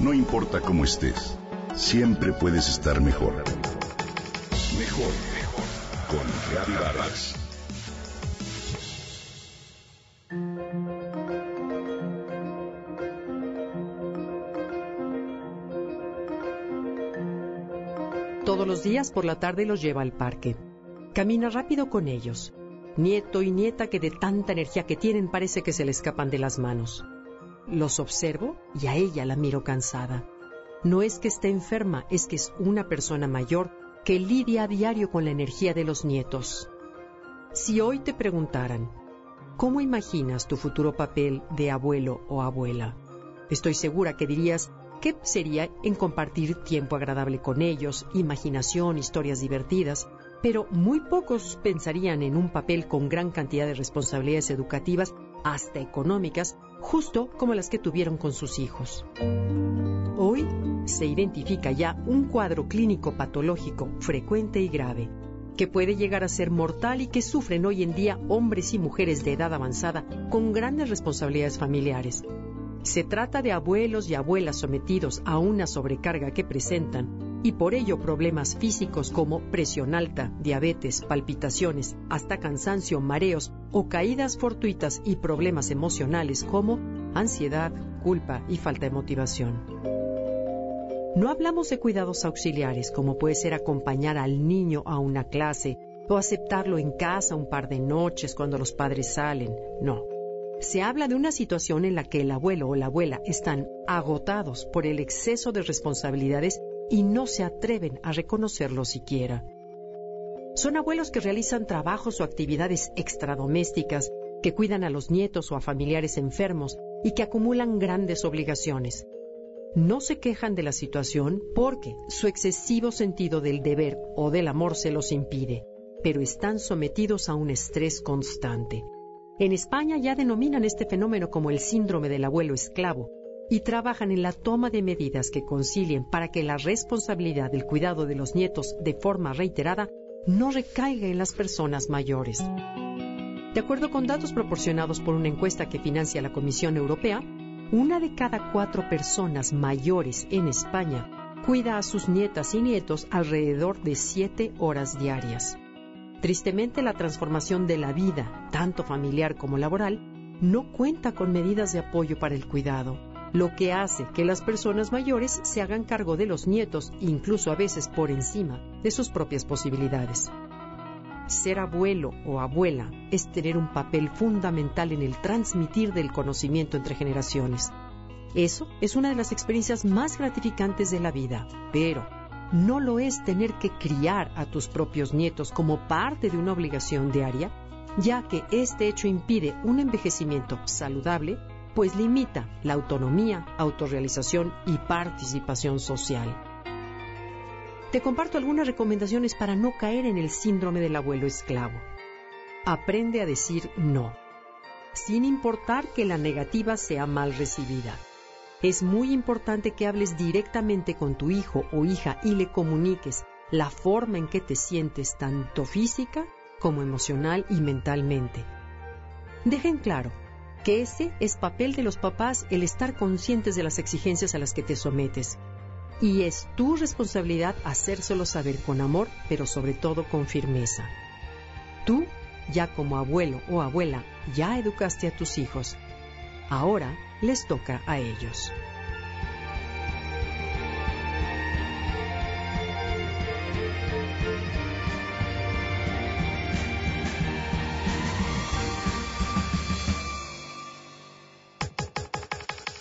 No importa cómo estés, siempre puedes estar mejor. Mejor, mejor. Con Reavivadas. Todos los días por la tarde los lleva al parque. Camina rápido con ellos. Nieto y nieta que de tanta energía que tienen parece que se le escapan de las manos. Los observo y a ella la miro cansada. No es que esté enferma, es que es una persona mayor que lidia a diario con la energía de los nietos. Si hoy te preguntaran, ¿cómo imaginas tu futuro papel de abuelo o abuela? Estoy segura que dirías que sería en compartir tiempo agradable con ellos, imaginación, historias divertidas, pero muy pocos pensarían en un papel con gran cantidad de responsabilidades educativas, hasta económicas, justo como las que tuvieron con sus hijos. Hoy se identifica ya un cuadro clínico patológico frecuente y grave, que puede llegar a ser mortal y que sufren hoy en día hombres y mujeres de edad avanzada con grandes responsabilidades familiares. Se trata de abuelos y abuelas sometidos a una sobrecarga que presentan y por ello problemas físicos como presión alta, diabetes, palpitaciones, hasta cansancio, mareos o caídas fortuitas y problemas emocionales como ansiedad, culpa y falta de motivación. No hablamos de cuidados auxiliares como puede ser acompañar al niño a una clase o aceptarlo en casa un par de noches cuando los padres salen, no. Se habla de una situación en la que el abuelo o la abuela están agotados por el exceso de responsabilidades y no se atreven a reconocerlo siquiera. Son abuelos que realizan trabajos o actividades extradomésticas, que cuidan a los nietos o a familiares enfermos y que acumulan grandes obligaciones. No se quejan de la situación porque su excesivo sentido del deber o del amor se los impide, pero están sometidos a un estrés constante. En España ya denominan este fenómeno como el síndrome del abuelo esclavo, y trabajan en la toma de medidas que concilien para que la responsabilidad del cuidado de los nietos de forma reiterada no recaiga en las personas mayores. De acuerdo con datos proporcionados por una encuesta que financia la Comisión Europea, una de cada cuatro personas mayores en España cuida a sus nietas y nietos alrededor de siete horas diarias. Tristemente, la transformación de la vida, tanto familiar como laboral, no cuenta con medidas de apoyo para el cuidado lo que hace que las personas mayores se hagan cargo de los nietos, incluso a veces por encima de sus propias posibilidades. Ser abuelo o abuela es tener un papel fundamental en el transmitir del conocimiento entre generaciones. Eso es una de las experiencias más gratificantes de la vida, pero no lo es tener que criar a tus propios nietos como parte de una obligación diaria, ya que este hecho impide un envejecimiento saludable pues limita la autonomía, autorrealización y participación social. Te comparto algunas recomendaciones para no caer en el síndrome del abuelo esclavo. Aprende a decir no, sin importar que la negativa sea mal recibida. Es muy importante que hables directamente con tu hijo o hija y le comuniques la forma en que te sientes tanto física como emocional y mentalmente. Dejen claro que ese es papel de los papás el estar conscientes de las exigencias a las que te sometes. Y es tu responsabilidad hacérselo saber con amor, pero sobre todo con firmeza. Tú, ya como abuelo o abuela, ya educaste a tus hijos. Ahora les toca a ellos.